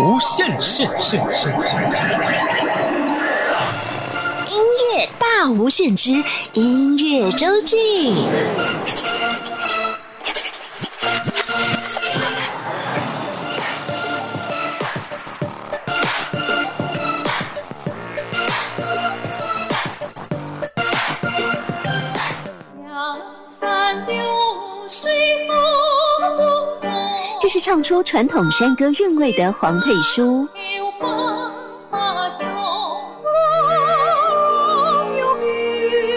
无限限限限！音乐大无限之音乐周记。唱出传统山歌韵味的黄佩书。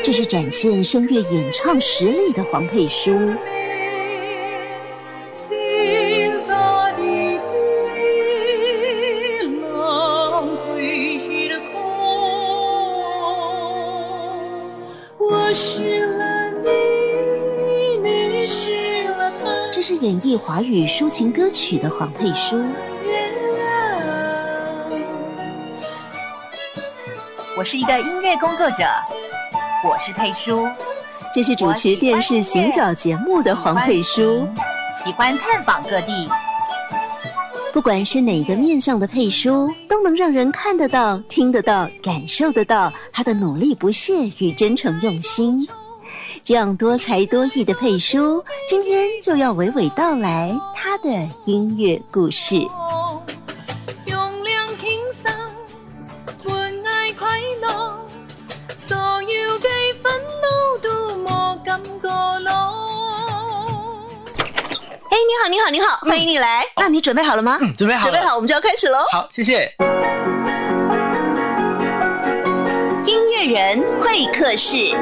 这是展现声乐演唱实力的黄佩书。华语抒情歌曲的黄佩书。我是一个音乐工作者，我是佩书。这是主持电视行脚节目的黄佩书，喜欢探访各地。不管是哪个面向的佩书，都能让人看得到、听得到、感受得到他的努力不懈与真诚用心。这样多才多艺的佩书，今天就要娓娓道来他的音乐故事。哎，你好，你好，你好，欢迎你来。那你准备好了吗？嗯，准备好，准备好，我们就要开始喽。好，谢谢。音乐人会客室。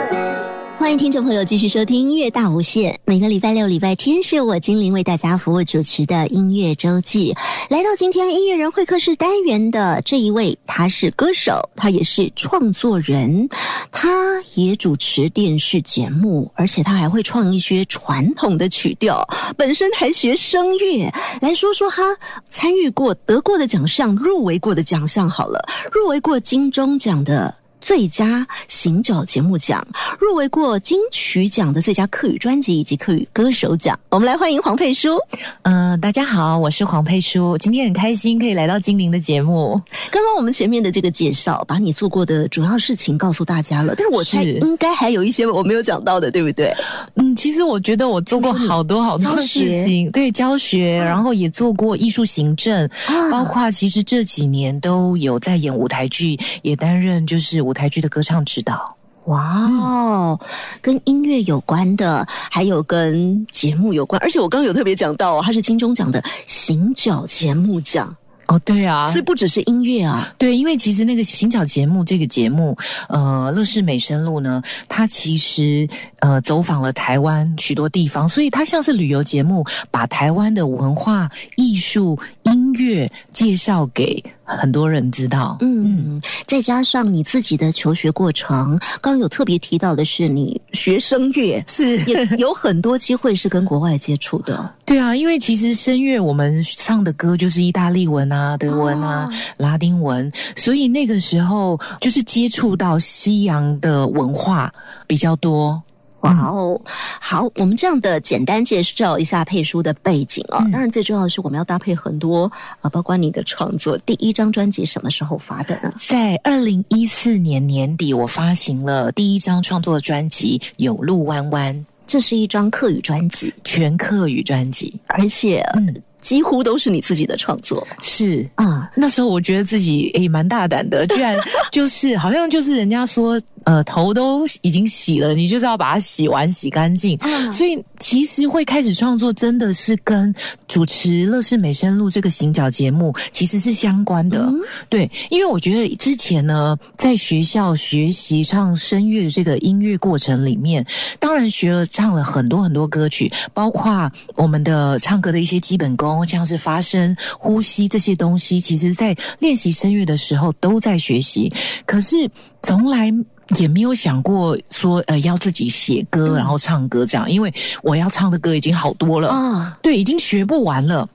欢迎听众朋友继续收听音乐大无限。每个礼拜六、礼拜天是我精灵为大家服务主持的音乐周记。来到今天音乐人会客室单元的这一位，他是歌手，他也是创作人，他也主持电视节目，而且他还会创一些传统的曲调，本身还学声乐。来说说他参与过、得过的奖项、入围过的奖项好了，入围过金钟奖的。最佳行脚节目奖，入围过金曲奖的最佳客语专辑以及客语歌手奖。我们来欢迎黄佩书。嗯，大家好，我是黄佩书，今天很开心可以来到精灵的节目。刚刚我们前面的这个介绍，把你做过的主要事情告诉大家了，但是我猜应该还有一些我没有讲到的，对不对？嗯，其实我觉得我做过好多好多事情，对教学，然后也做过艺术行政，包括其实这几年都有在演舞台剧，也担任就是。舞台剧的歌唱指导，哇哦，跟音乐有关的，还有跟节目有关，而且我刚刚有特别讲到哦，他是金钟奖的行脚节目奖。哦，对啊，所以不只是音乐啊，对，因为其实那个行脚节目这个节目，呃，乐视美声录呢，它其实呃走访了台湾许多地方，所以它像是旅游节目，把台湾的文化艺术。音乐介绍给很多人知道，嗯，再加上你自己的求学过程，刚刚有特别提到的是你学声乐，是也 有很多机会是跟国外接触的。对啊，因为其实声乐我们唱的歌就是意大利文啊、德文啊、拉丁文，所以那个时候就是接触到西洋的文化比较多。哇哦，好，我们这样的简单介绍一下佩书的背景啊。当然，最重要的是我们要搭配很多啊，包括你的创作。第一张专辑什么时候发的呢？在二零一四年年底，我发行了第一张创作专辑《有路弯弯》，这是一张客语专辑，全客语专辑，而且嗯。几乎都是你自己的创作，是啊。那时候我觉得自己诶蛮大胆的，居然就是好像就是人家说，呃，头都已经洗了，你就是要把它洗完洗干净。所以其实会开始创作，真的是跟主持《乐视美声录》这个行脚节目其实是相关的。对，因为我觉得之前呢，在学校学习唱声乐的这个音乐过程里面，当然学了唱了很多很多歌曲，包括我们的唱歌的一些基本功。像是发声、呼吸这些东西，其实在练习声乐的时候都在学习，可是从来也没有想过说呃要自己写歌然后唱歌这样，因为我要唱的歌已经好多了。啊，对，已经学不完了。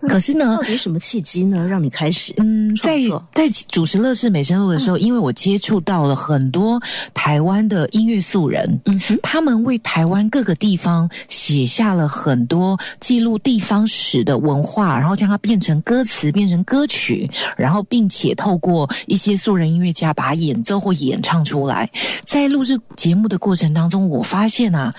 可是呢到，底什么契机呢，让你开始？嗯，在在主持《乐视美声录》的时候，因为我接触到了很多台湾的音乐素人，嗯哼，他们为台湾各个地方写下了很多记录地方史的文化，然后将它变成歌词，变成歌曲，然后并且透过一些素人音乐家把它演奏或演唱出来。在录制节目的过程当中，我发现啊。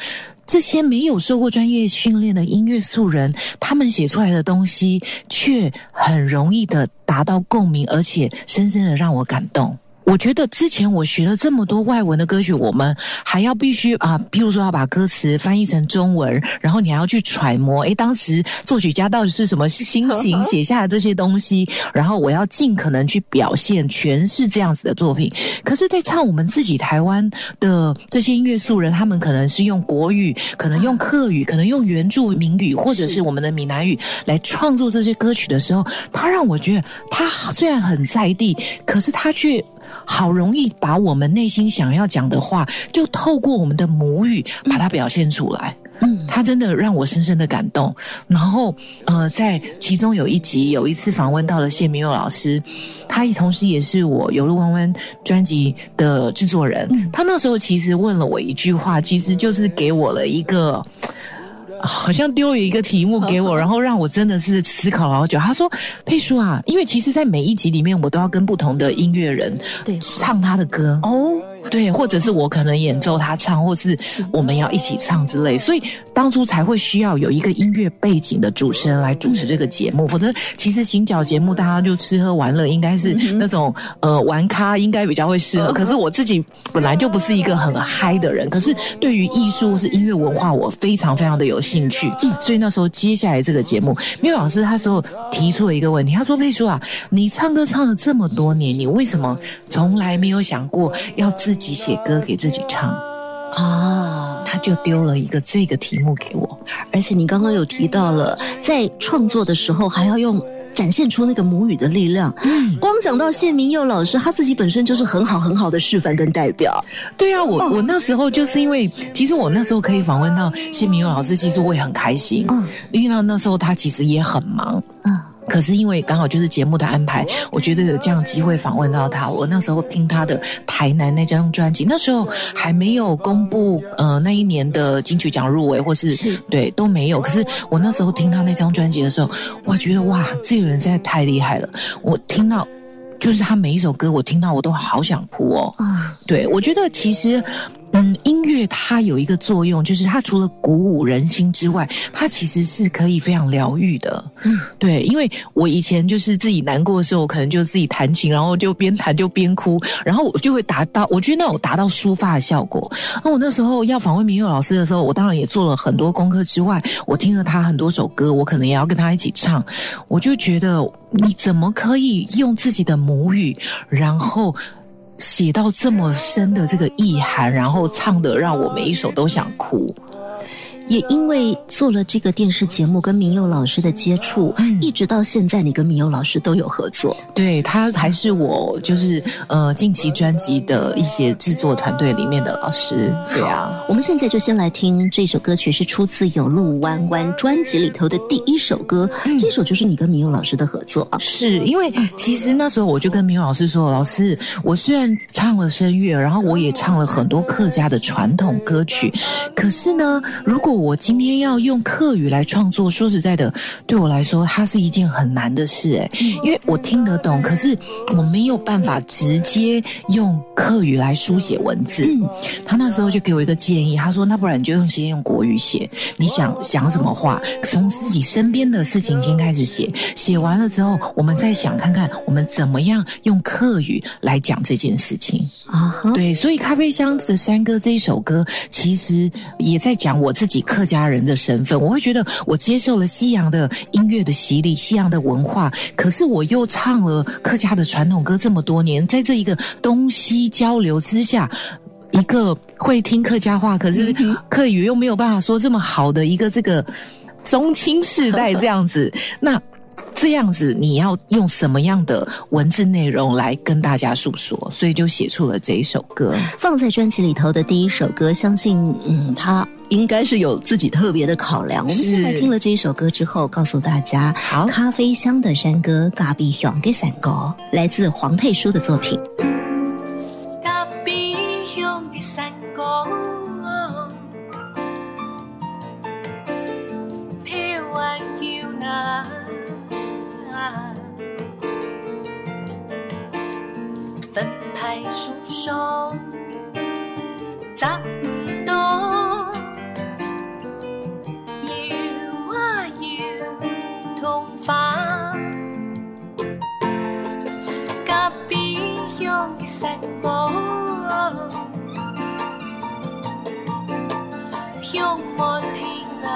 这些没有受过专业训练的音乐素人，他们写出来的东西却很容易的达到共鸣，而且深深的让我感动。我觉得之前我学了这么多外文的歌曲，我们还要必须啊，譬如说要把歌词翻译成中文，然后你还要去揣摩，诶，当时作曲家到底是什么心情写下的这些东西，然后我要尽可能去表现诠释这样子的作品。可是，在唱我们自己台湾的这些音乐素人，他们可能是用国语，可能用客语，可能用原住民语，或者是我们的闽南语来创作这些歌曲的时候，他让我觉得他虽然很在地，可是他却。好容易把我们内心想要讲的话，就透过我们的母语把它表现出来。嗯，他真的让我深深的感动。然后，呃，在其中有一集，有一次访问到了谢明佑老师，他同时也是我《有路弯弯》专辑的制作人。他那时候其实问了我一句话，其实就是给我了一个。好像丢了一个题目给我，然后让我真的是思考了好久。他说：“佩叔啊，因为其实，在每一集里面，我都要跟不同的音乐人对。唱他的歌。哦，对，或者是我可能演奏他唱，或是我们要一起唱之类，所以当初才会需要有一个音乐背景的主持人来主持这个节目。否则，其实行脚节目大家就吃喝玩乐，应该是那种呃玩咖，应该比较会适合。可是我自己本来就不是一个很嗨的人，可是对于艺术或是音乐文化，我非常非常的有兴趣。所以那时候接下来这个节目，缪老师他时候提出了一个问题，他说：“佩叔啊，你唱歌唱了这么多年，你为什么从来没有想过要自己写歌给自己唱？”啊，他就丢了一个这个题目给我。而且你刚刚有提到了，在创作的时候还要用。展现出那个母语的力量。嗯，光讲到谢明佑老师，他自己本身就是很好很好的示范跟代表。对啊，我、我那时候就是因为，其实我那时候可以访问到谢明佑老师，其实我也很开心。嗯，因为呢那时候他其实也很忙。嗯。可是因为刚好就是节目的安排，我觉得有这样机会访问到他。我那时候听他的台南那张专辑，那时候还没有公布呃那一年的金曲奖入围，或是是对都没有。可是我那时候听他那张专辑的时候，我觉得哇，这个人实在太厉害了。我听到就是他每一首歌，我听到我都好想哭哦。啊，对，我觉得其实，嗯，音乐它有一个作用，就是它除了鼓舞人心之外，它其实是可以非常疗愈的。嗯，对，因为我以前就是自己难过的时候，我可能就自己弹琴，然后就边弹就边哭，然后我就会达到，我觉得那种达到抒发的效果。那我那时候要访问明佑老师的时候，我当然也做了很多功课之外，我听了他很多首歌，我可能也要跟他一起唱，我就觉得你怎么可以用自己的母语，然后。写到这么深的这个意涵，然后唱的让我每一首都想哭。也因为做了这个电视节目，跟明佑老师的接触，嗯一直到现在，你跟明佑老师都有合作。对他还是我就是呃近期专辑的一些制作团队里面的老师。对啊，我们现在就先来听这首歌曲，是出自《有路弯弯》专辑里头的第一首歌，这首就是你跟明佑老师的合作啊。是因为其实那时候我就跟明佑老师说，老师，我虽然唱了声乐，然后我也唱了很多客家的传统歌曲，可是呢，如果我今天要用客语来创作，说实在的，对我来说，它是一件很难的事哎，因为我听得懂，可是我没有办法直接用客语来书写文字。他那时候就给我一个建议，他说：“那不然你就用先用国语写，你想想什么话，从自己身边的事情先开始写，写完了之后，我们再想看看我们怎么样用客语来讲这件事情。”啊，对，所以《咖啡香的山歌》这一首歌，其实也在讲我自己客家人的身份。我会觉得我接受了西洋的音乐的洗礼，西洋的文化，可是我又唱了客家的传统歌这么多年，在这一个东西交流之下。一个会听客家话，可是客语又没有办法说这么好的一个这个中青世代这样子，那这样子你要用什么样的文字内容来跟大家诉说？所以就写出了这一首歌。放在专辑里头的第一首歌，相信嗯，它应该是有自己特别的考量。我们现在听了这一首歌之后，告诉大家，好，咖啡香的山歌《咖啡香的山歌》来自黄佩书的作品。香的山歌，香莫停啊！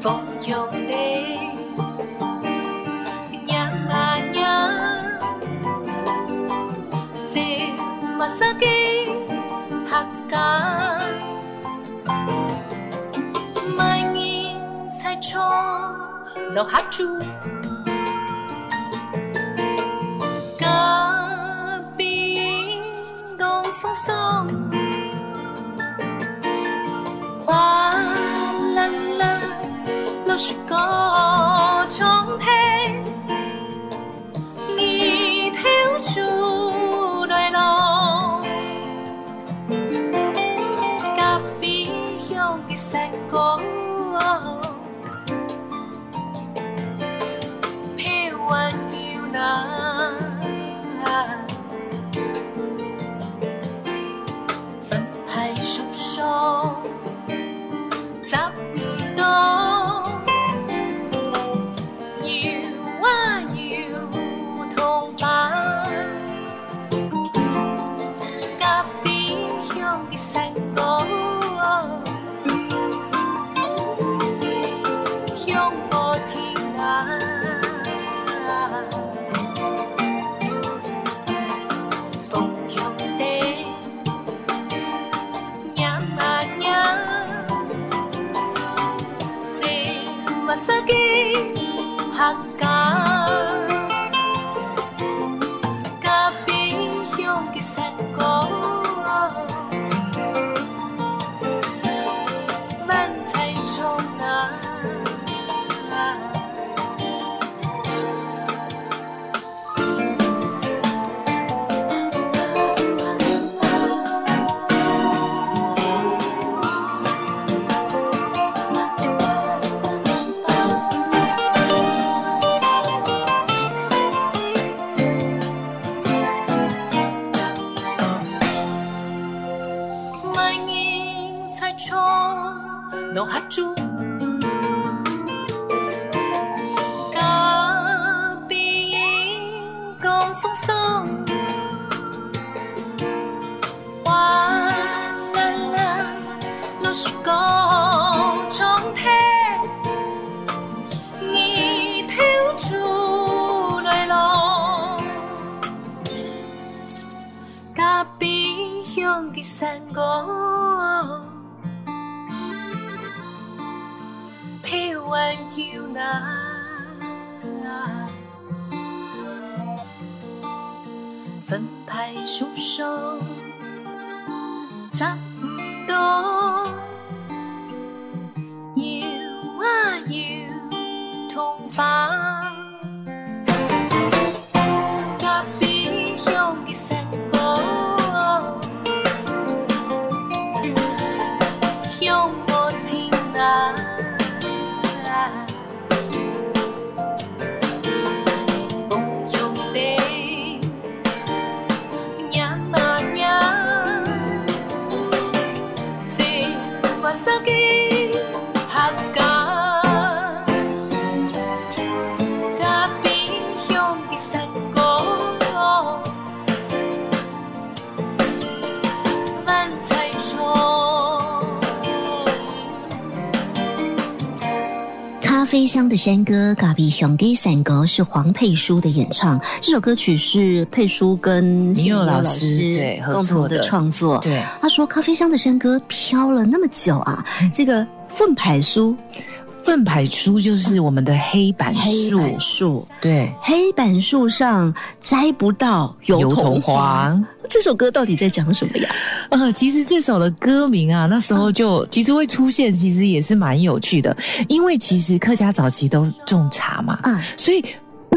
风扬的娘啊娘，这马萨给哈嘎。满眼彩窗落松松，哗啦啦落雪歌唱配，一条出来咯。咖啡香的山歌，飘完啡香的山歌，飘完摇那，分派书生，十五的山歌《咖啡香给山歌》是黄佩书的演唱，这首歌曲是佩书跟林佑老师师对合共同的作的创作。对，他说：“咖啡香的山歌飘了那么久啊，这个凤牌书粪排出就是我们的黑板黑树，板树，对，黑板树上摘不到油油桐桐花。花。这首歌到底在讲什么呀？呃，其实这首的歌名啊，那时候就其实会出现，其实也是蛮有趣的，因为其实客家早期都种茶嘛，嗯所以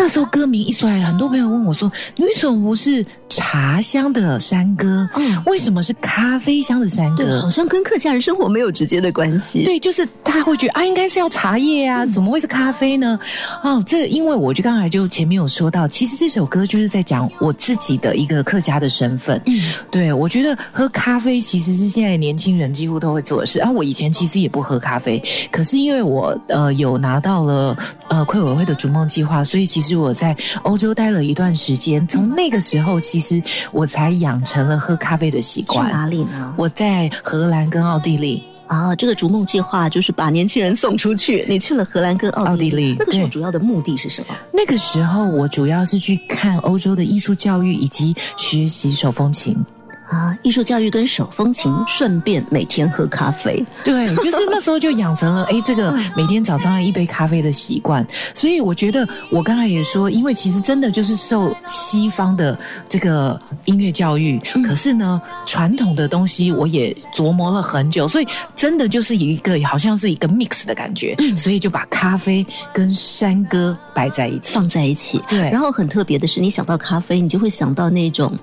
那时候歌名一出来，很多朋友问我说：“你为什么不是茶香的山歌？嗯为什么是咖啡香的山对，歌好？”像跟客家人生活没有直接的关系。，对，就是他会觉得啊，应该是要茶叶啊，怎么会是咖啡呢？哦，这因为我就刚才就前面有说到，其实这首歌就是在讲我自己的一个客家的身份。嗯，对我觉得喝咖啡其实是现在年轻人几乎都会做的事啊。我以前其实也不喝咖啡，可是因为我呃有拿到了呃溃委会的逐梦计划，所以其实我在欧洲待了一段时间，从那个时候其实我才养成了喝咖啡的习惯去惯。哪里呢？我在荷兰跟奥地利。啊，这个逐梦计划就是把年轻人送出去。你去了荷兰跟奥地利，奥地利那个时候主要的目的是什么？那个时候，我主要是去看欧洲的艺术教育以及学习手风琴。啊，艺术教育跟手风琴，顺便每天喝咖啡。对，就是那时候就养成了哎，这个每天早上要一杯咖啡的习惯。所以我觉得，我刚才也说，因为其实真的就是受西方的这个音乐教育，可是呢，传统的东西我也琢磨了很久，所以真的就是有一个好像是一个 mix 的感觉，所以就把咖啡跟山歌摆在一起。放在一起，对然后很特别的是，你想到咖啡，你就会想到那种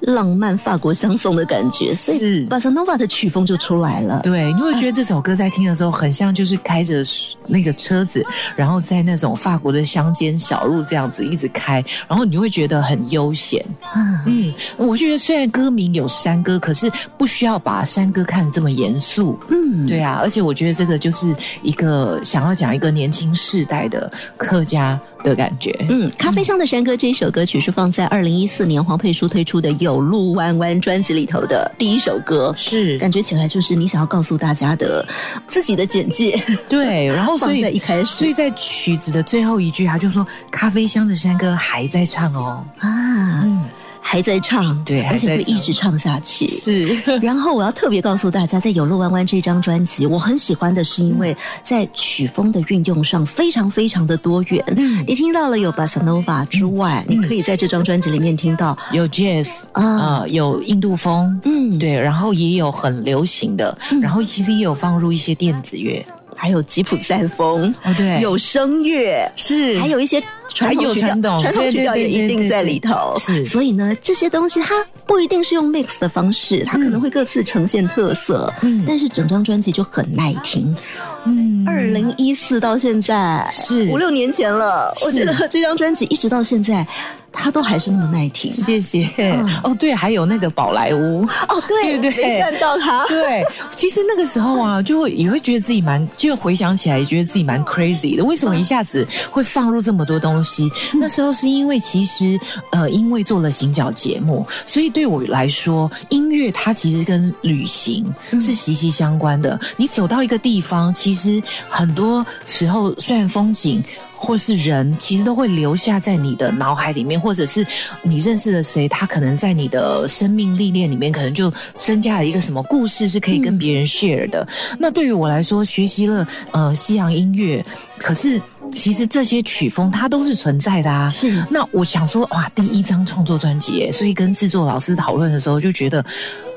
浪漫法国香颂的感觉，所以是巴塞诺瓦的曲风就出来了。对，你会觉得这首歌在听的时候，很像就是开着那个车子，然后在那种法国的乡间小路这样子一直开，然后你就会觉得很悠闲。啊，嗯，我觉得虽然歌名有山歌，可是不需要把山歌看得这么严肃。嗯，对啊，而且我觉得这个就是一个想要讲一个年轻世代的客家的感觉。嗯，《咖啡香的山歌》这一首歌曲是放在二零一四年黄佩书推出的《有路弯弯》专辑里头的第一首歌。是，感觉起来就是你想要告诉大家的自己的简介，对，然后 所放以在一开始所以在曲子的最后一句，他就说：“咖啡香的山歌还在唱哦。啊，嗯，还在唱，对而且会一直唱下去。是，然后我要特别告诉大家，在《有路弯弯》这张专辑，我很喜欢的是因为在曲风的运用上非常非常的多元。嗯。你听到了有巴塞诺瓦之外，嗯。你可以在这张专辑里面听到有 jazz 啊，啊、有印度风，嗯，，对，然后也有很流行的，然后其实也有放入一些电子乐。还有吉普赛风，哦，对，有声乐，是。还有一些传统曲调有传，统曲调也一定在里头。是所以呢，这些东西它不一定是用 mix 的方式，它可能会各自呈现特色，嗯但是整张专辑就很耐听。嗯二零一四到现在是五六年前了，我觉得这张专辑一直到现在，它都还是那么耐听。谢谢。嗯哦，对，还有那个宝莱坞。哦，对对对没看到它。对，其实那个时候啊，就会也会觉得自己蛮，就回想起来也觉得自己蛮 crazy 的。为什么一下子会放入这么多东西？那时候是因为其实呃，因为做了行脚节目，所以对我来说，音乐它其实跟旅行是息息相关的。你走到一个地方，其实很多时候虽然风景。或是人，其实都会留下在你的脑海里面，或者是你认识了谁，他可能在你的生命历练里面，可能就增加了一个什么故事是可以跟别人 share 的。那对于我来说，学习了呃西洋音乐，可是其实这些曲风它都是存在的啊。是那我想说，哇，第一张创作专辑，所以跟制作老师讨论的时候就觉得。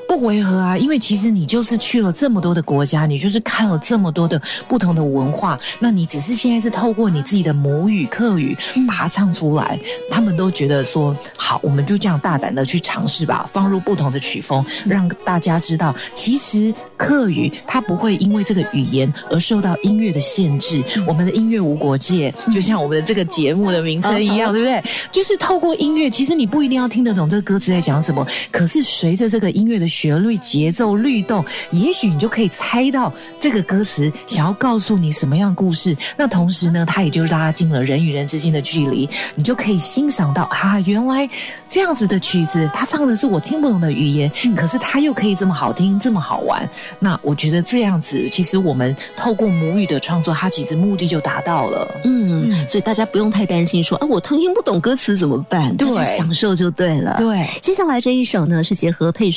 不违和啊，因为其实你就是去了这么多的国家，你就是看了这么多的不同的文化，那你只是现在是透过你自己的母语客语把它唱出来，他们都觉得说好，我们就这样大胆的去尝试吧，放入不同的曲风，让大家知道，其实客语它不会因为这个语言而受到音乐的限制，我们的音乐无国界，就像我们的这个节目的名称一样，对不对？就是透过音乐，其实你不一定要听得懂这个歌词在讲什么，可是随着这个音乐的旋律、节奏、律动，也许你就可以猜到这个歌词想要告诉你什么样的故事。那同时呢，它也就拉近了人与人之间的距离，你就可以欣赏到啊，原来这样子的曲子，它唱的是我听不懂的语言，可是它又可以这么好听、这么好玩。那我觉得这样子，其实我们透过母语的创作，它其实目的就达到了。嗯，所以大家不用太担心说啊，我听不懂歌词怎么办？对大家享受就对了。对，接下来这一首呢，是结合佩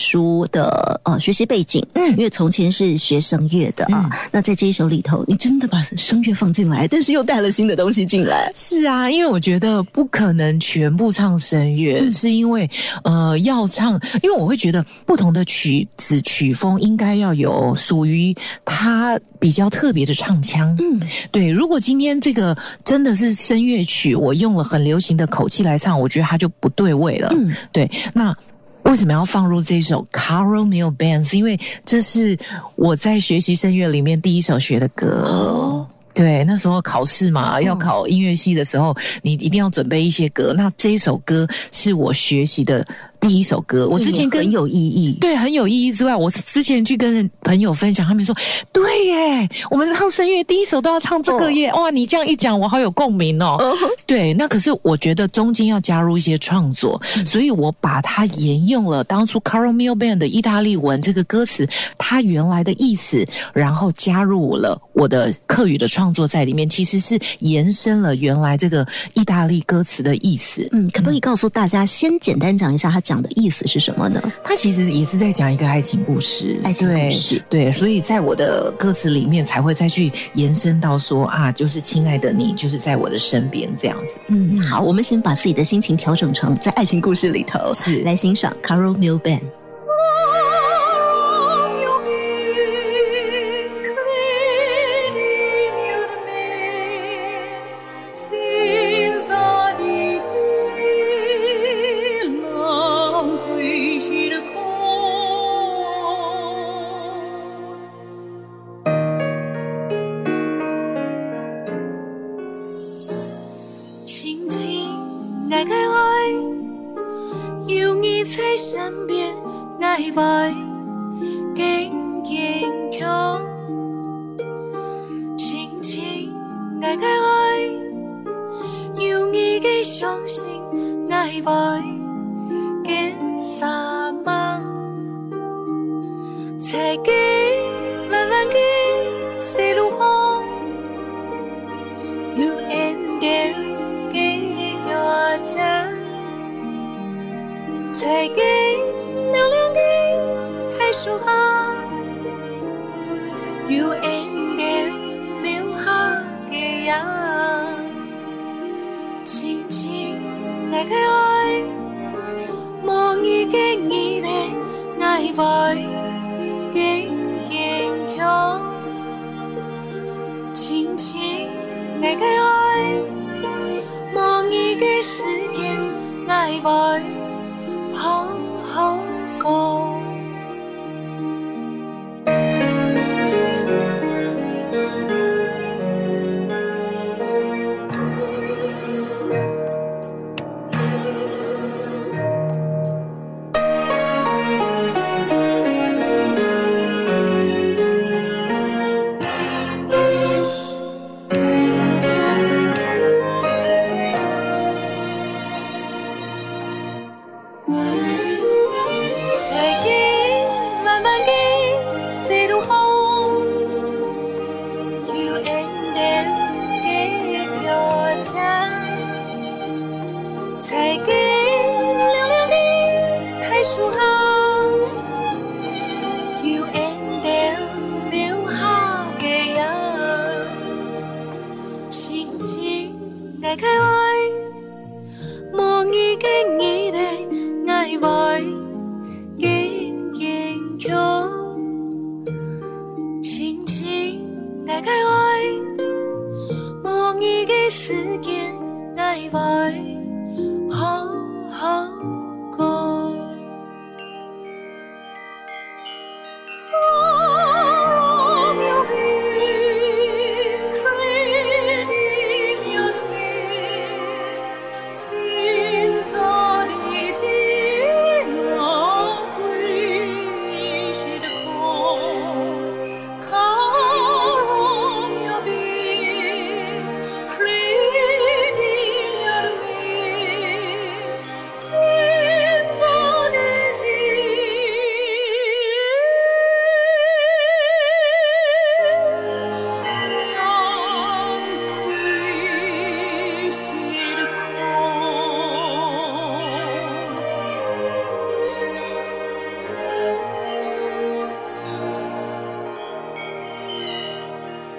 叔的呃学习背景，嗯因为从前是学声乐的啊。那在这一首里头，你真的把声乐放进来，但是又带了新的东西进来。是啊，因为我觉得不可能全部唱声乐，是因为呃要唱，因为我会觉得不同的曲子曲风应该要有属于它比较特别的唱腔。嗯，对，如果今天这个真的是声乐曲，我用了很流行的口气来唱，我觉得它就不对味了。嗯，对，那。为什么要放入这首《Carol Mill Band》？是因为这是我在学习声乐里面第一首学的歌。哦对，那时候考试嘛，要考音乐系的时候，你一定要准备一些歌。那这一首歌是我学习的第一首歌。我之前跟很有意义。对很有意义之外，我之前去跟朋友分享，他们说：“对耶，我们唱声乐第一首都要唱这个耶！”哇，你这样一讲，我好有共鸣哦。对，那可是我觉得中间要加入一些创作，所以我把它沿用了当初 Carol Mill Band 的意大利文这个歌词，它原来的意思，然后加入了我的课语的创作在里面，其实是延伸了原来这个意大利歌词的意思。嗯，可不可以告诉大家，先简单讲一下他讲的意思是什么呢？它其实也是在讲一个爱情故事，爱情故事。对，对，所以在我的歌词里面才会再去延伸到说啊，就是亲爱的你，就是在我的身边这样子。嗯，好，我们先把自己的心情调整成在爱情故事里头，是。来欣赏 Carol Mill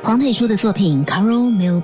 黄佩书的作品《Caro Milban》，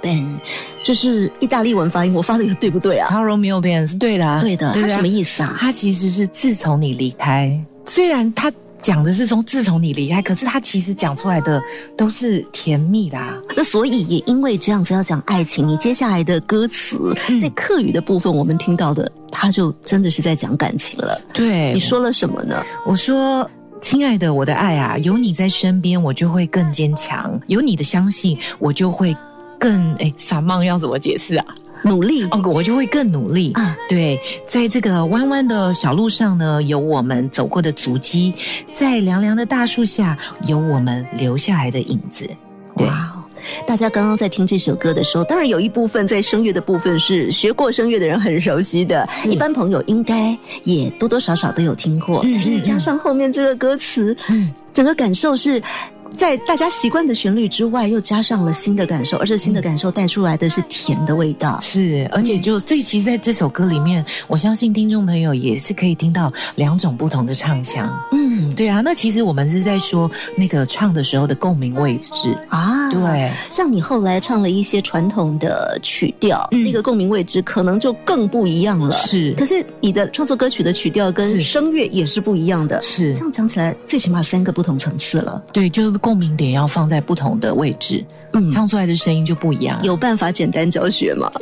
这是意大利文发音，我发的对不对啊？Caro m i l b a n 是对的、啊，对的，它对什么意思啊？它其实是自从你离开，虽然它讲的是从自从你离开，可是它其实讲出来的都是甜蜜的、啊。那所以也因为这样子要讲爱情，你接下来的歌词、嗯在客语的部分，我们听到的，它就真的是在讲感情了。对你说了什么呢？我说。亲爱的，我的爱啊，有你在身边，我就会更坚强；有你的相信，我就会更哎，傻梦要怎么解释啊？努力哦，我就会更努力。啊对，在这个弯弯的小路上呢，有我们走过的足迹；在凉凉的大树下，有我们留下来的影子。对！大家刚刚在听这首歌的时候，当然有一部分在声乐的部分是学过声乐的人很熟悉的，一般朋友应该也多多少少都有听过。嗯但是你加上后面这个歌词，嗯整个感受是。在大家习惯的旋律之外，又加上了新的感受，而且新的感受带出来的是甜的味道。是，而且就这其实在这首歌里面，我相信听众朋友也是可以听到两种不同的唱腔。嗯对啊，那其实我们是在说那个唱的时候的共鸣位置。啊，对，像你后来唱了一些传统的曲调，嗯那个共鸣位置可能就更不一样了。是可是你的创作歌曲的曲调跟声乐也是不一样的。是这，样讲起来，最起码三个不同层次了。对，就是共鸣点要放在不同的位置，嗯，唱出来的声音就不一样。有办法简单教学吗？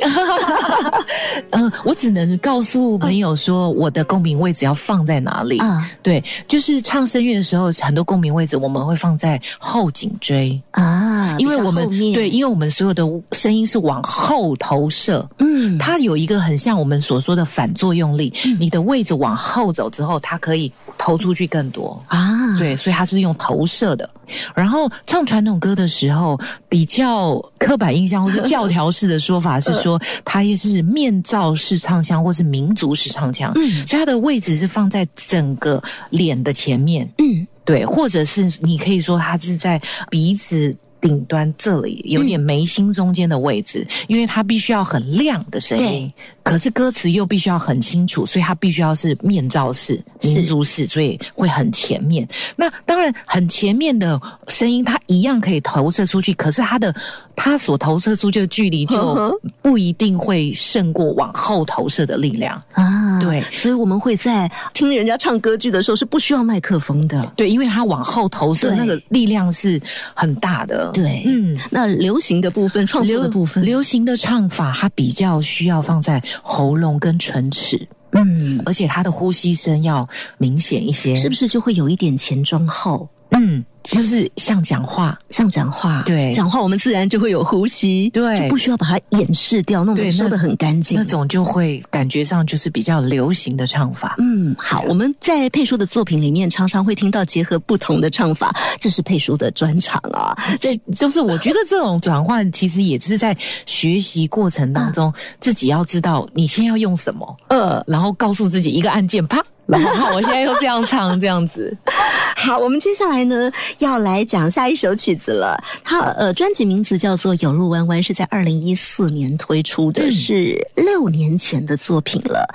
嗯、我只能告诉朋友说，我的共鸣位置要放在哪里。啊对，就是唱声乐的时候，很多共鸣位置我们会放在后颈椎，啊，因为我们对，因为我们所有的声音是往后投射。嗯，它有一个很像我们所说的反作用力，你的位置往后走之后，它可以投出去更多。啊，对，所以它是用投射的。然后唱传统歌的时候，比较刻板印象或是教条式的说法是 说，它也是面罩式唱腔或是民族式唱腔，嗯。所以它的位置是放在整个脸的前面，嗯。对，或者是你可以说它是在鼻子。顶端这里有点眉心中间的位置，因为它必须要很亮的声音对，可是歌词又必须要很清楚，所以它必须要是面罩式、是民族式，所以会很前面。那当然，很前面的声音它一样可以投射出去，可是它的它所投射出去的距离就不一定会胜过往后投射的力量。啊，对所以我们会在听人家唱歌剧的时候是不需要麦克风的。对，因为它往后投射那个力量是很大的。对嗯。那流行的部分，创作的部分，流行的唱法，它比较需要放在喉咙跟唇齿，嗯，而且他的呼吸声要明显一些，是不是就会有一点前中后？嗯，就是像讲话，像讲话，对讲话我们自然就会有呼吸，对就不需要把它掩饰掉，弄得对那说的很干净那。种就会感觉上就是比较流行的唱法。嗯，好，我们在佩叔的作品里面常常会听到结合不同的唱法，这是佩叔的专长啊。这就是我觉得这种转换，其实也是在学习过程当中，自己要知道你先要用什么，呃，然后告诉自己一个按键，啪，然后好我现在又这样唱，这样子。好，我们接下来呢要来讲下一首曲子了。它呃，专辑名字叫做《有路弯弯》，是在二零一四年推出的，嗯是六年前的作品了。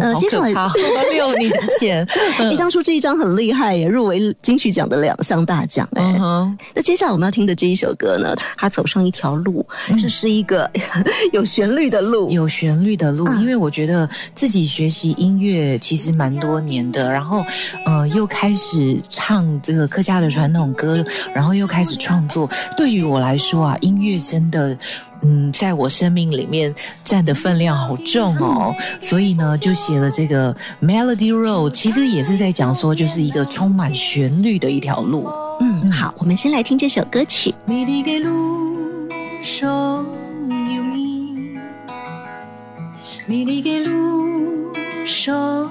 呃好接下来，六年前，你，当初这一张很厉害耶，入围金曲奖的两项大奖哎。嗯，那接下来我们要听的这一首歌呢，它走上一条路，这是一个 有旋律的路。有旋律的路，嗯因为我觉得自己学习音乐其实蛮多年的，然后呃又开始唱这个客家的传统歌，然后又开始创作。对于我来说啊，音乐真的。嗯，在我生命里面占的分量好重哦，所以呢，就写了这个 Melody Road，其实也是在讲说，就是一个充满旋律的一条路。嗯，好，我们先来听这首歌曲。美丽的路上有你，美丽的路上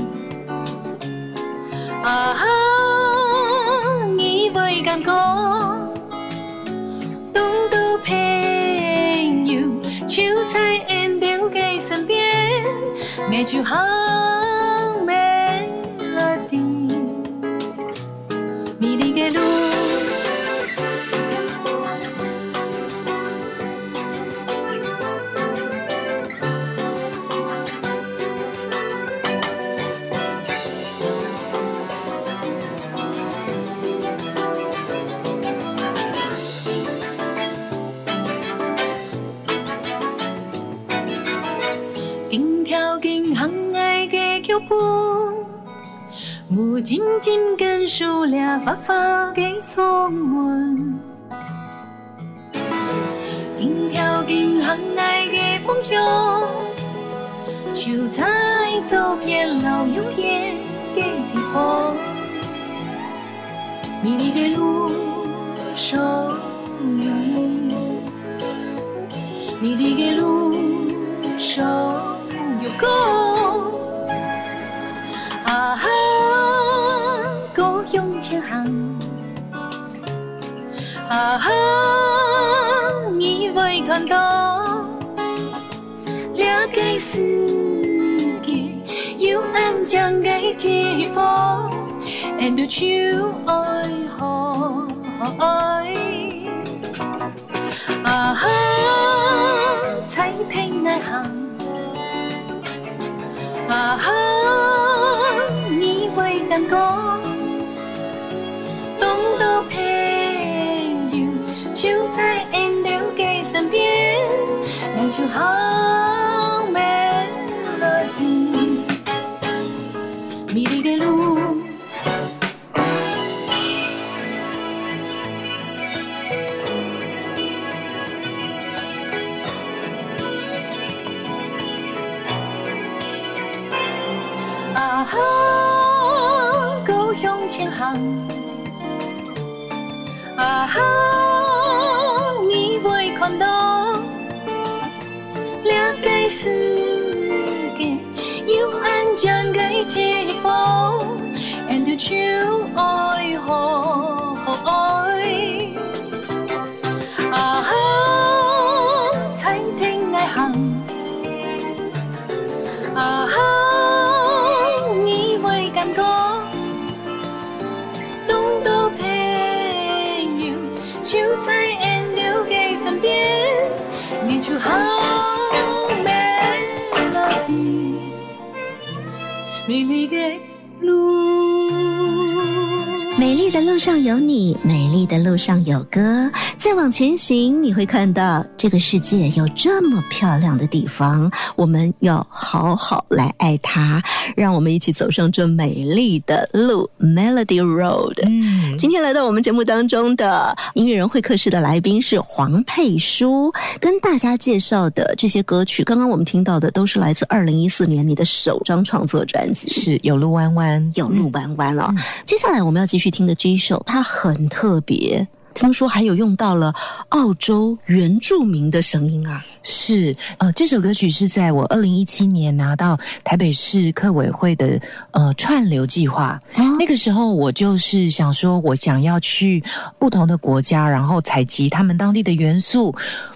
啊，你未感觉，东都朋友就在恩典的身边，爱就好 melody，的路。无静静跟数俩发发的窗门。紧跳紧行爱的方向，就在走遍老永远的地方。美丽的路上有你，美丽的路上。有歌，啊哈，故乡前行，啊哈，你会看到，了解世界有安详的地方，and 手爱好爱，啊哈，彩屏那行。啊哈，你会感觉，啊路上有你，美丽的路上有歌。再往前行，你会看到这个世界有这么漂亮的地方，我们要好好来爱它。让我们一起走上这美丽的路，Melody Road。嗯，今天来到我们节目当中的音乐人会客室的来宾是黄佩书，跟大家介绍的这些歌曲，刚刚我们听到的都是来自二零一四年你的首张创作专辑，是有路弯弯，有路弯弯哦。接下来我们要继续听的这一首，它很特别。听说还有用到了澳洲原住民的声音啊！是，呃，这首歌曲是在我二零一七年拿到台北市客委会的呃串流计划，那个时候我就是想说，我想要去不同的国家，然后采集他们当地的元素。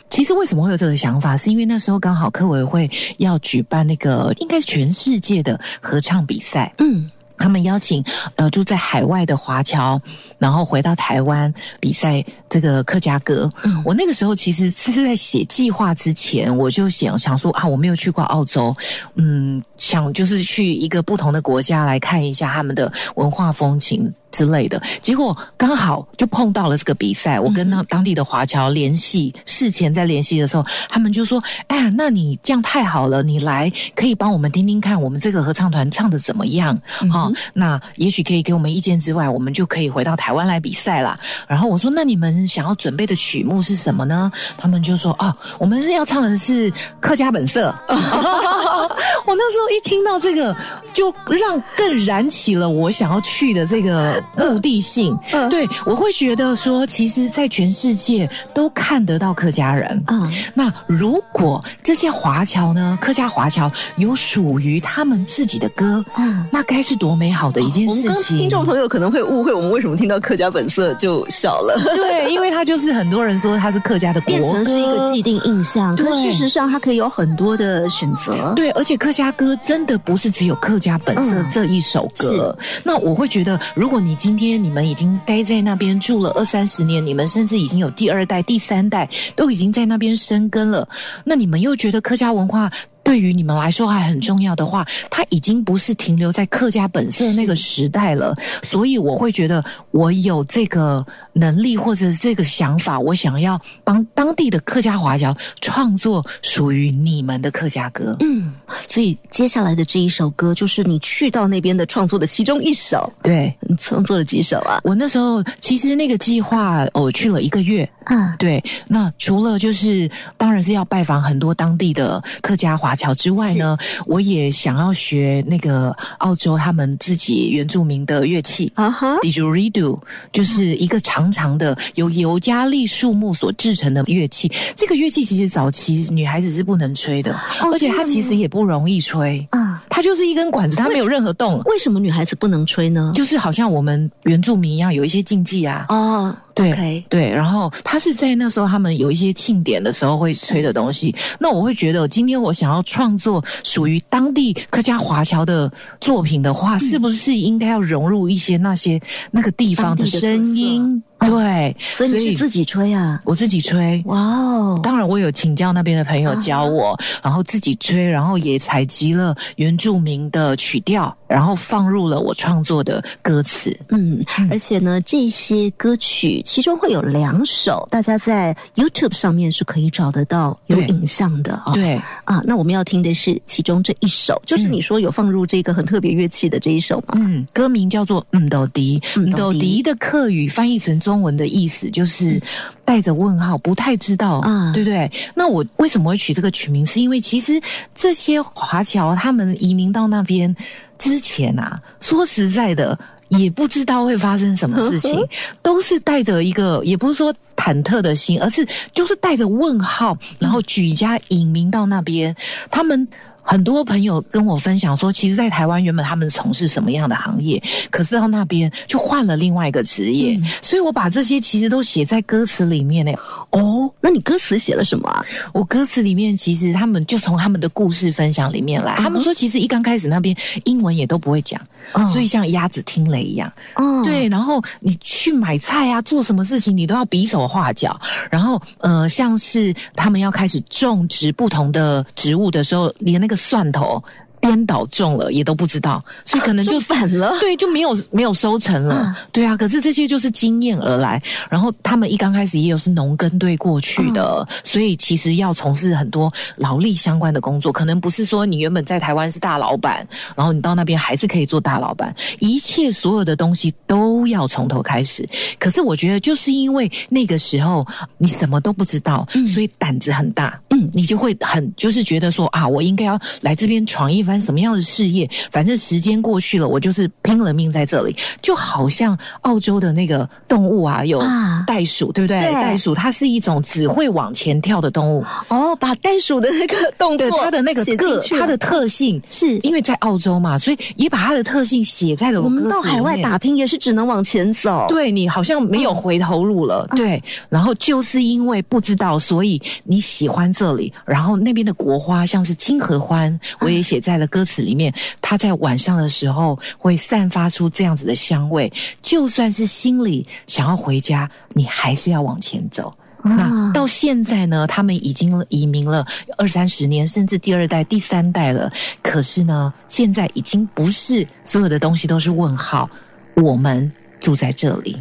其实为什么会有这个想法？是因为那时候刚好客委会要举办那个应该是全世界的合唱比赛，嗯。他们邀请呃住在海外的华侨，然后回到台湾比赛这个客家歌。嗯，我那个时候其实是在写计划之前，我就想想说啊，我没有去过澳洲，嗯，想就是去一个不同的国家来看一下他们的文化风情之类的。结果刚好就碰到了这个比赛，我跟那当地的华侨联系，事前在联系的时候，他们就说：“哎呀，那你这样太好了，你来可以帮我们听听看，我们这个合唱团唱的怎么样？”哈。那也许可以给我们意见之外，我们就可以回到台湾来比赛啦。然后我说：“那你们想要准备的曲目是什么呢？”他们就说：“哦，我们要唱的是客家本色。” 我那时候一听到这个，就让更燃起了我想要去的这个目的性。嗯对，我会觉得说，其实，在全世界都看得到客家人。啊，那如果这些华侨呢，客家华侨有属于他们自己的歌，嗯。那该是多美好的一件事情。听众朋友可能会误会，我们为什么听到客家本色就笑了，对，因为他就是很多人说他是客家的国歌，变成是一个既定印象。可对事实上，它可以有很多的选择。对，而且客家歌真的不是只有客家本色嗯这一首歌。那我会觉得，如果你今天你们已经待在那边住了二三十年，你们甚至已经有第二代、第三代都已经在那边生根了，那你们又觉得客家文化。对于你们来说还很重要的话，它已经不是停留在客家本色那个时代了，所以我会觉得我有这个能力或者这个想法，我想要帮当地的客家华侨创作属于你们的客家歌。嗯，所以接下来的这一首歌，就是你去到那边的创作的其中一首。对，你创作了几首啊？我那时候其实那个计划，我去了一个月。嗯，对，那除了就是当然是要拜访很多当地的客家华侨之外呢，我也想要学那个澳洲他们自己原住民的乐器。啊哈，didgeridoo 就是一个长长的由尤加利树木所制成的乐器。这个乐器其实早期女孩子是不能吹的，哦而且它其实也不容易吹。啊，它就是一根管子，它没有任何洞，为什么女孩子不能吹呢？就是好像我们原住民一样有一些禁忌啊。哦，对对，然后他是在那时候他们有一些庆典的时候会吹的东西。那我会觉得，今天我想要创作属于当地客家华侨的作品的话，是不是应该要融入一些那些那个地方的声音？对，所以你是自己吹啊？我自己吹。哇哦，当然，我有请教那边的朋友教我，然后自己吹，然后也采集了原住民的曲调，然后放入了我创作的歌词。嗯，而且呢，这些歌曲其中会有两首，大家在 YouTube 上面是可以找得到有影像的啊、对，啊，那我们要听的是其中这一首，就是你说有放入这个很特别乐器的这一首吗？嗯，歌名叫做《嗯斗迪》，嗯嗯斗迪的客语翻译成中文的意思就是带着问号，不太知道啊对不对？那我为什么会取这个取名？是因为其实这些华侨他们移民到那边之前啊，说实在的。也不知道会发生什么事情，都是带着一个，也不是说忐忑的心，而是就是带着问号，然后举家移民到那边。他们很多朋友跟我分享说，其实，在台湾原本他们从事什么样的行业，可是到那边就换了另外一个职业，所以我把这些其实都写在歌词里面呢。哦，那你歌词写了什么啊？我歌词里面其实他们就从他们的故事分享里面来，他们说其实一刚开始那边英文也都不会讲，哦所以像鸭子听雷一样，哦，对，然后你去买菜啊，做什么事情你都要比手画脚。然后呃，像是他们要开始种植不同的植物的时候，连那个蒜头。颠倒种了也都不知道，所以可能就 种反了对，就没有没有收成了。嗯对啊，可是这些就是经验而来。然后他们一刚开始也有是农耕队过去的，所以其实要从事很多劳力相关的工作，可能不是说你原本在台湾是大老板，然后你到那边还是可以做大老板，一切所有的东西都要从头开始。可是我觉得，就是因为那个时候你什么都不知道，所以胆子很大，嗯，你就会很就是觉得说啊，我应该要来这边闯一番什么样的事业？反正时间过去了，我就是拼了命在这里，就好像澳洲的那个动物啊，有啊袋鼠，对不对？对袋鼠它是一种只会往前跳的动物，哦，把袋鼠的那个动作它的那个个它的特性。是因为在澳洲嘛，所以也把它的特性写在了我们到海外打拼也是只能往前走，对你好像没有回头路了，对。然后就是因为不知道，所以你喜欢这里。然后那边的国花像是金合欢，我也写在了歌词里面。它在晚上的时候会散发出这样子的香味，就算是心里想要回家，你还是要往前走。那到现在呢，他们已经移民了二三十年，甚至第二代、第三代了。可是呢，现在已经不是所有的东西都是问号，我们住在这里。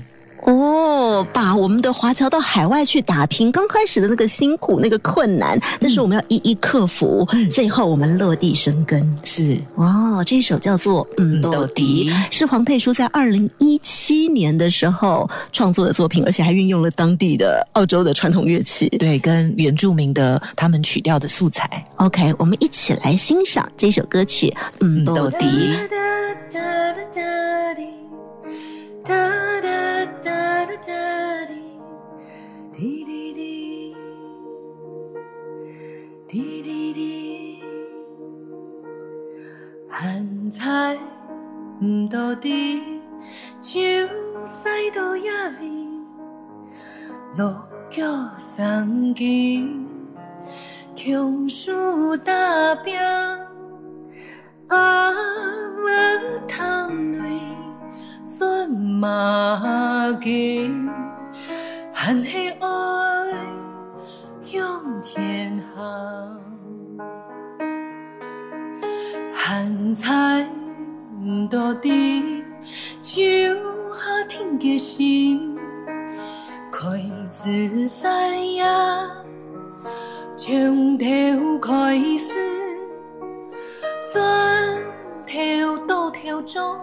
哦，把我们的华侨到海外去打拼，刚开始的那个辛苦、那个困难，但是我们要一一克服，最后我们落地生根。是哇，这一首叫做《嗯斗迪是黄佩书在二零一七年的时候创作的作品，而且还运用了当地的澳洲的传统乐器。对，跟原住民的他们曲调的素材。OK，我们一起来欣赏这首歌曲《嗯斗斗迪迪》。咸菜唔到底，酒使到野味，落脚送金，强输打拼，啊无通累，算马金，含起爱向前行。咸菜唔到底，酒下天嘅心，开自山呀，从头开始，算头到头中，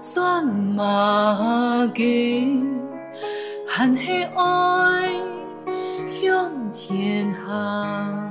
算马嘅，含起爱向前行。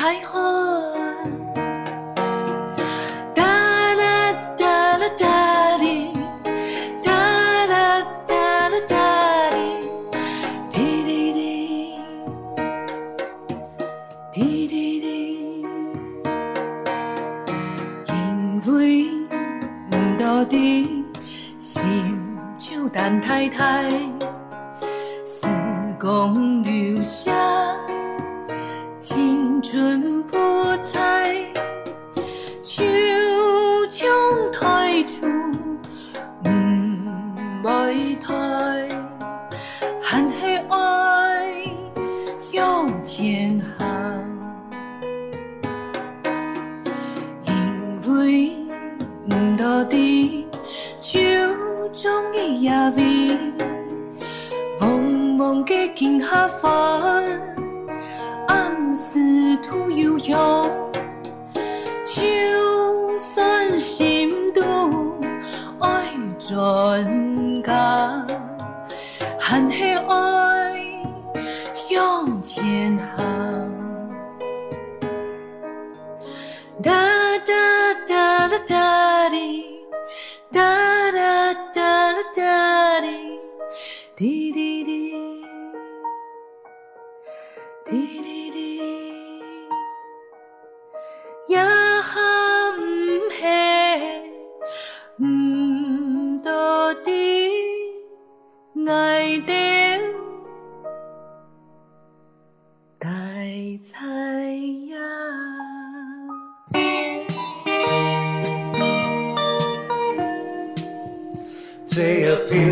开花。哒啦哒啦哒哩，哒啦哒啦哒哩，滴滴滴，滴滴滴，因为唔到底，心就等太太，时光留下青春不再。手中退出，唔袂退，含起爱向前行，因为唔到底手中的野味，茫茫嘅金下凡，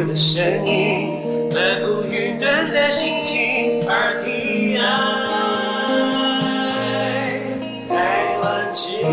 的声音，漫步云端的心情，而你爱台湾之音。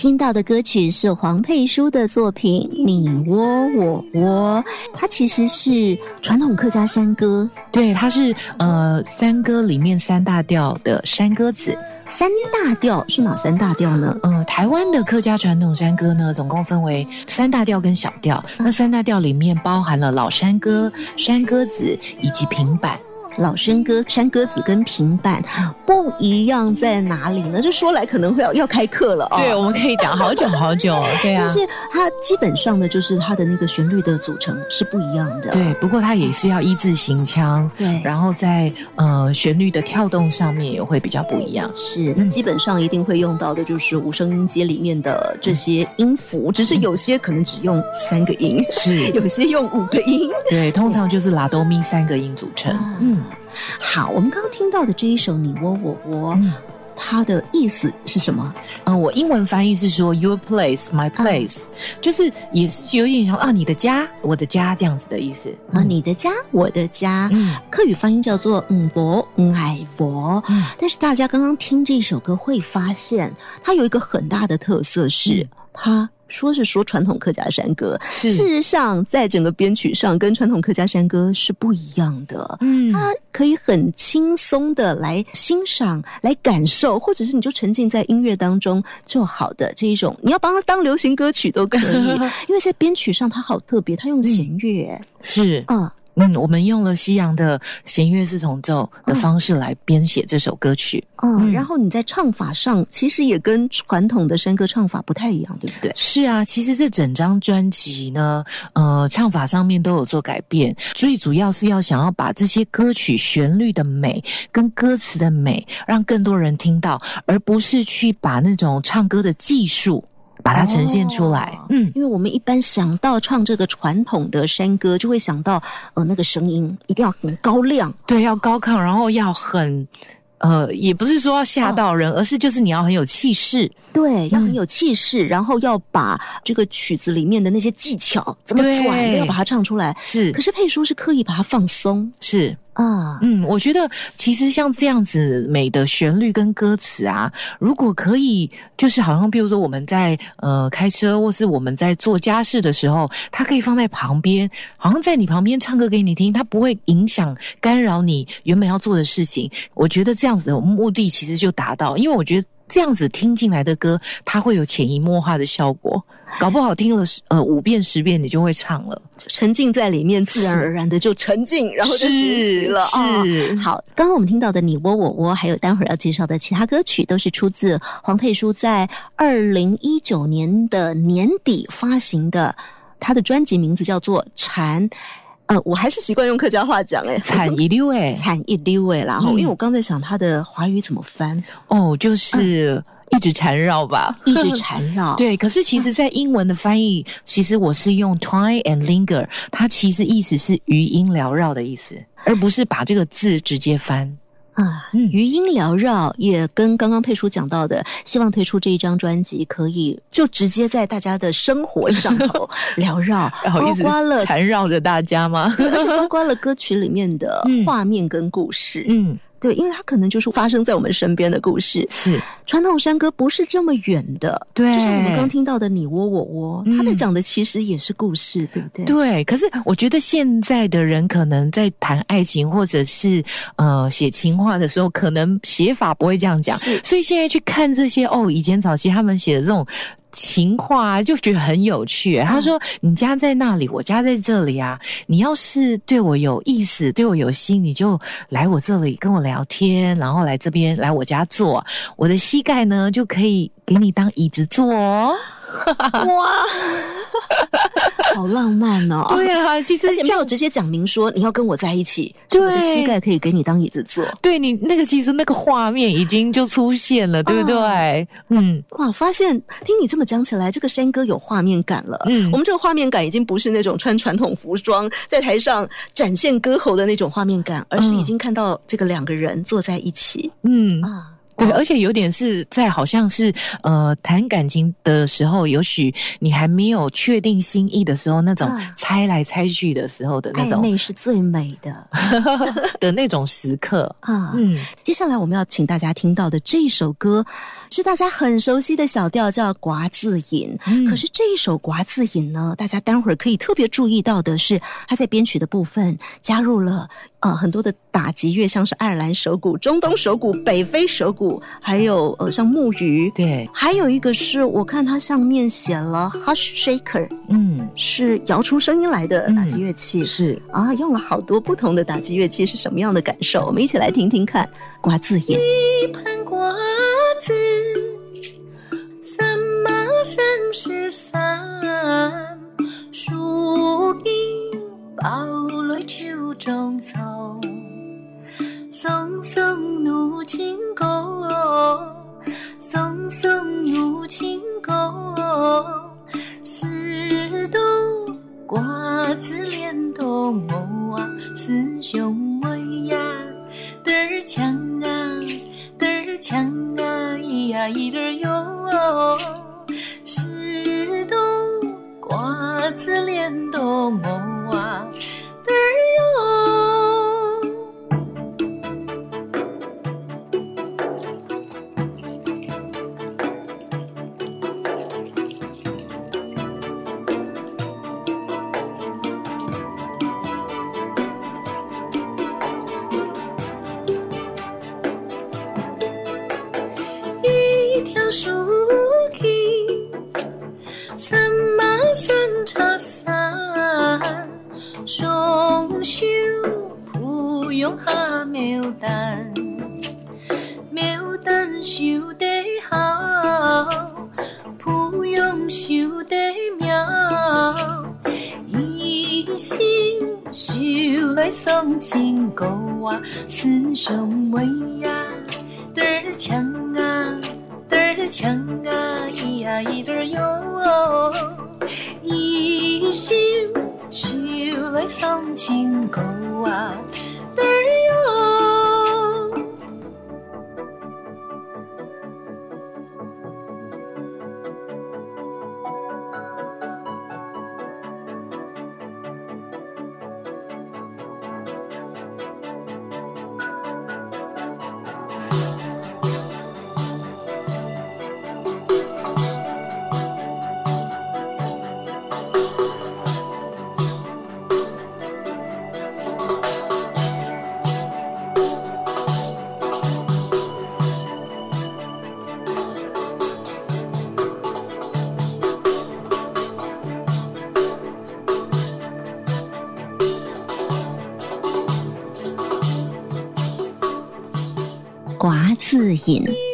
听到的歌曲是黄佩书的作品《你窝我窝》，它其实是传统客家山歌。对，它是呃山歌里面三大调的山歌子。三大调是哪三大调呢？呃，台湾的客家传统山歌呢，总共分为三大调跟小调。那三大调里面包含了老山歌、山歌子以及平板。老生歌、山歌子跟平板不一样在哪里呢？就说来可能会要要开课了哦。对，我们可以讲好久好久。对啊，但是它基本上呢，就是它的那个旋律的组成是不一样的。对，不过它也是要一字行腔。对，然后在呃旋律的跳动上面也会比较不一样。是，那基本上一定会用到的就是五声音阶里面的这些音符，只是有些可能只用三个音，是 有些用五个音。对，通常就是拉哆咪三个音组成。嗯。好，我们刚刚听到的这一首《你窝我窝》，它的意思是什么？嗯，我英文翻译是说 “Your place, my place”，就是也是有点像啊，你的家，我的家这样子的意思啊，你的家，我的家。嗯，客语发音叫做“嗯伯嗯爱伯”。嗯，但是大家刚刚听这首歌会发现，它有一个很大的特色是它。说是说传统客家山歌，事实上在整个编曲上跟传统客家山歌是不一样的。嗯，它可以很轻松的来欣赏、来感受，或者是你就沉浸在音乐当中就好的这一种。你要把它当流行歌曲都可以，因为在编曲上它好特别，它用弦乐是啊。嗯，我们用了西洋的弦乐四重奏的方式来编写这首歌曲。嗯，然后你在唱法上其实也跟传统的山歌唱法不太一样，对不对？是啊，其实这整张专辑呢，呃，唱法上面都有做改变，最主要是要想要把这些歌曲旋律的美跟歌词的美让更多人听到，而不是去把那种唱歌的技术。把它呈现出来，嗯，因为我们一般想到唱这个传统的山歌，就会想到呃那个声音一定要很高亮，对，要高亢，然后要很呃，也不是说要吓到人，而是就是你要很有气势，对，要很有气势，然后要把这个曲子里面的那些技巧怎么转都要把它唱出来，是。可是佩叔是刻意把它放松，是。啊，嗯，我觉得其实像这样子美的旋律跟歌词啊，如果可以，就是好像比如说我们在呃开车或是我们在做家事的时候，它可以放在旁边，好像在你旁边唱歌给你听，它不会影响干扰你原本要做的事情。我觉得这样子的目的其实就达到，因为我觉得。这样子听进来的歌，它会有潜移默化的效果，搞不好听了呃五遍十遍，你就会唱了，就沉浸在里面，自然而然的就沉浸，然后就学习了是。好，刚刚我们听到的你窝我窝，还有待会儿要介绍的其他歌曲，都是出自黄佩书在二零一九年的年底发行的，他的专辑名字叫做《蝉》。呃，我还是习惯用客家话讲，哎，惨一溜哎，惨一溜哎，然后因为我刚在想它的华语怎么翻，哦，就是一直缠绕吧，一直缠绕。对，可是其实，在英文的翻译，其实我是用 twine and linger，它其实意思是余音缭绕的意思，而不是把这个字直接翻。啊，余音缭绕也跟刚刚佩叔讲到的，希望推出这一张专辑，可以就直接在大家的生活上头 缭绕，包括了缠绕着大家吗？而且包括了歌曲里面的画面跟故事。嗯。对，因为它可能就是发生在我们身边的故事。是传统山歌不是这么远的，对，就像我们刚听到的“你窝我窝”，他在讲的其实也是故事，对不对？对。可是我觉得现在的人可能在谈爱情或者是呃写情话的时候，可能写法不会这样讲。是，所以现在去看这些哦，以前早期他们写的这种。情话就觉得很有趣。他说：“你家在那里，我家在这里啊。你要是对我有意思，对我有心，你就来我这里跟我聊天，然后来这边来我家坐。我的膝盖呢，就可以给你当椅子坐。”哇，好浪漫哦！对啊，其实而且没有直接讲明说你要跟我在一起，我的膝盖可以给你当椅子坐。对你那个其实那个画面已经就出现了，对不对？嗯，哇，发现听你这么讲起来，这个山歌有画面感了。嗯，我们这个画面感已经不是那种穿传统服装在台上展现歌喉的那种画面感，而是已经看到这个两个人坐在一起。嗯啊。对，而且有点是在好像是呃谈感情的时候，也许你还没有确定心意的时候，那种啊猜来猜去的时候的那暧种昧是最美的 的那种时刻。啊。嗯，接下来我们要请大家听到的这一首歌，是大家很熟悉的小调，叫《瓜字引》。嗯可是这一首《瓜字引》呢，大家待会儿可以特别注意到的是，它在编曲的部分加入了呃很多的打击乐，像是爱尔兰手鼓、中东手鼓、北非手鼓，还有呃像木鱼。对，还有一个是我看它上面写了 hush shaker，嗯，是摇出声音来的打击乐器。是啊，用了好多不同的打击乐器，是什么样的感受？我们一起来听听看。瓜子叶，一盘瓜子，三毛三十三，树荫包来秋中草，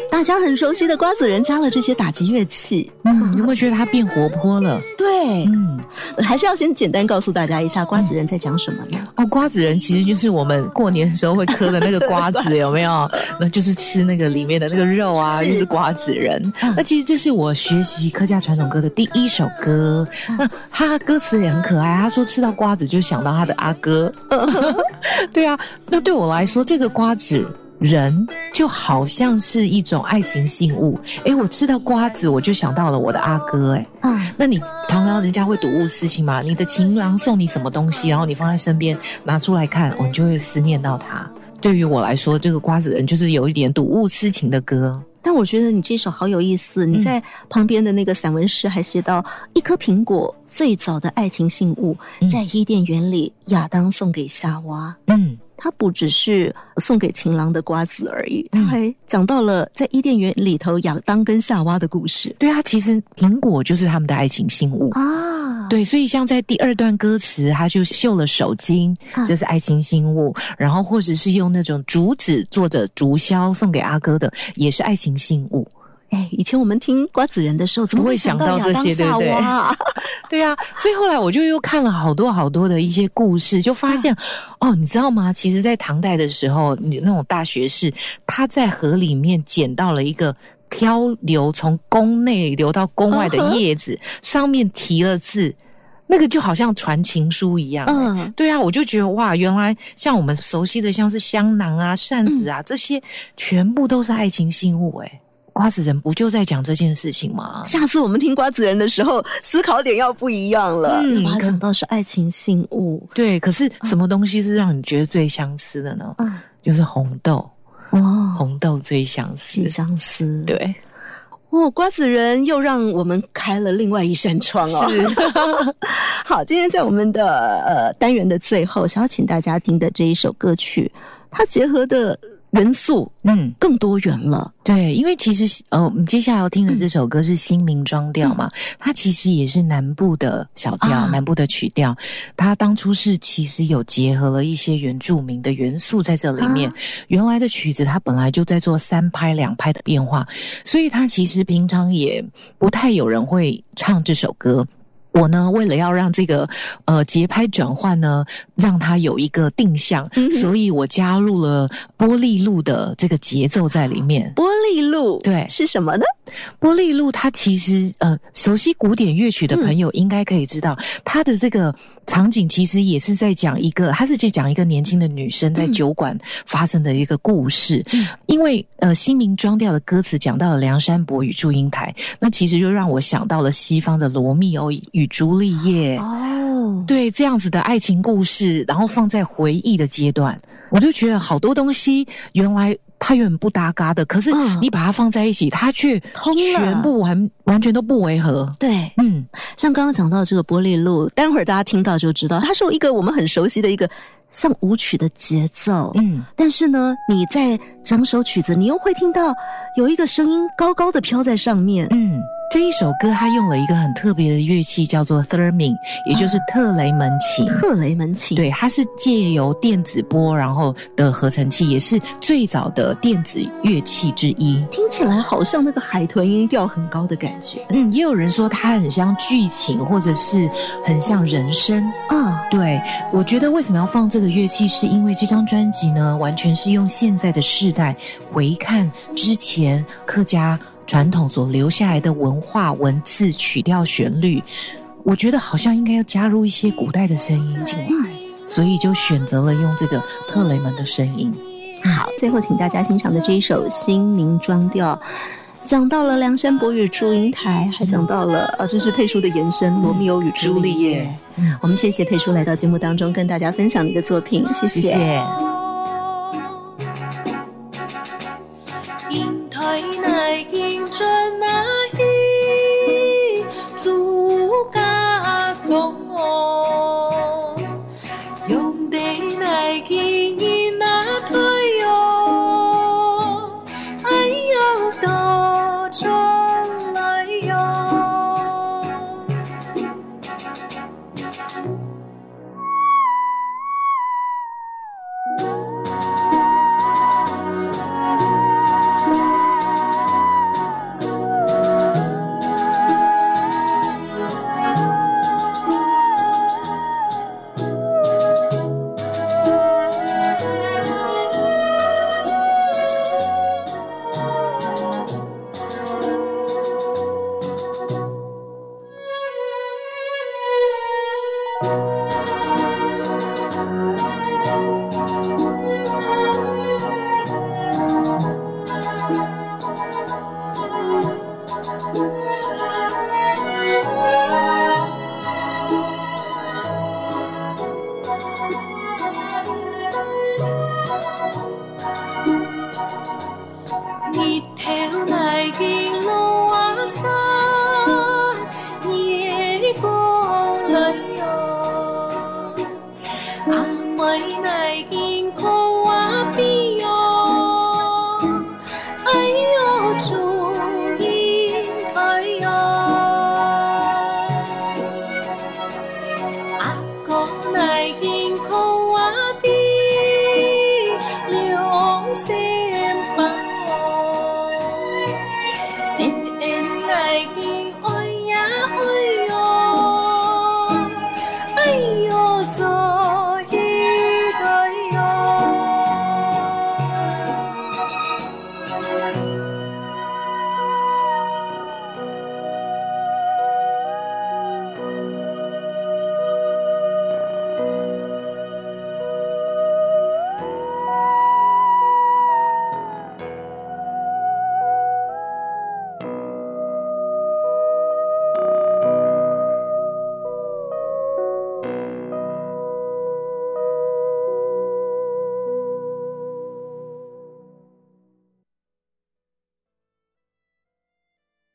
大家很熟悉的瓜子人加了这些打击乐器。嗯，你有没有觉得它变活泼了？对，嗯，还是要先简单告诉大家一下瓜子人在讲什么呢？哦，瓜子仁其实就是我们过年的时候会嗑的那个瓜子，有没有？那就是吃那个里面的那个肉啊，是就是瓜子仁。嗯那其实这是我学习客家传统歌的第一首歌。那他歌词也很可爱，他说吃到瓜子就想到他的阿哥。对啊，那对我来说，这个瓜子。人就好像是一种爱情信物，哎，我吃到瓜子，我就想到了我的阿哥，哎，嗯，那你常常人家会睹物思情嘛？你的情郎送你什么东西，然后你放在身边拿出来看，哦，你就会思念到他。对于我来说，这个瓜子人就是有一点睹物思情的歌。但我觉得你这首好有意思，你在旁边的那个散文诗还写到，一颗苹果最早的爱情信物，嗯在伊甸园里，亚当送给夏娃。嗯，它不只是送给情郎的瓜子而已，嗯他还讲到了在伊甸园里头亚当跟夏娃的故事对啊，其实苹果就是他们的爱情信物。啊。对，所以像在第二段歌词，他就绣了手巾，啊这是爱情信物；然后或者是用那种竹子做的竹箫送给阿哥的，也是爱情信物。哎，以前我们听瓜子人的时候，怎么不会想想到这些对不对？对啊，所以后来我就又看了好多好多的一些故事，就发现、哦，你知道吗？其实，在唐代的时候，你那种大学士，他在河里面捡到了一个漂流从宫内流到宫外的叶子，上面题了字。那个就好像传情书一样、嗯，嗯，对啊，我就觉得哇，原来像我们熟悉的，像是香囊啊、扇子啊，这些全部都是爱情信物、哎，瓜子人不就在讲这件事情吗？下次我们听瓜子人的时候，思考点要不一样了。嗯把它想到是爱情信物。对，可是什么东西是让你觉得最相似的呢？嗯，就是红豆，哦，红豆最相似既。相思。，对，哦，瓜子人又让我们开了另外一扇窗哦。是 好，今天在我们的呃单元的最后，想要请大家听的这一首歌曲，它结合的元素嗯。更多元了。对，因为其实呃，我们接下来要听的这首歌是新民庄调嘛，它其实也是南部的小调，啊南部的曲调。它当初是其实有结合了一些原住民的元素在这里面。啊原来的曲子它本来就在做三拍两拍的变化，所以它其实平常也不太有人会唱这首歌。我呢，为了要让这个呃节拍转换呢，让它有一个定向，嗯所以我加入了玻璃路的这个节奏在里面。玻璃路对是什么呢？玻璃路它其实呃，熟悉古典乐曲的朋友应该可以知道，它的这个场景其实也是在讲一个，它是在讲一个年轻的女生在酒馆发生的一个故事。因为呃，新民装调的歌词讲到了梁山伯与祝英台，那其实就让我想到了西方的罗密欧与朱丽叶。哦，对这样子的爱情故事，然后放在回忆的阶段，我就觉得好多东西原来它原本不搭嘎的，可是嗯你把它放在一起，它却通了全部完完全都不违和。对，嗯，像刚刚讲到这个玻璃路，待会儿大家听到就知道，它是有一个我们很熟悉的一个像舞曲的节奏。嗯，但是呢，你在整首曲子，你又会听到有一个声音高高的飘在上面。嗯，这一首歌它用了一个很特别的乐器，叫做 theremin，也就是特雷门琴。特雷门琴，对，它是借由电子波然后的合成器，也是最早的电子乐器之一。听起来好像那个海豚音调很高的感觉嗯，也有人说它很像剧情，或者是很像人声。啊。对，我觉得为什么要放这个乐器，是因为这张专辑呢，完全是用现在的世代回看之前客家传统所留下来的文化、文字、曲调、旋律，我觉得好像应该要加入一些古代的声音进来，所以就选择了用这个特雷门的声音。好，最后请大家欣赏的这一首《新民庄调》。讲到了梁山伯与祝英台，还讲到了呃，这是佩叔的延伸《罗密欧与朱丽叶》。嗯，我们谢谢佩叔来到节目当中，跟大家分享你的作品，谢谢金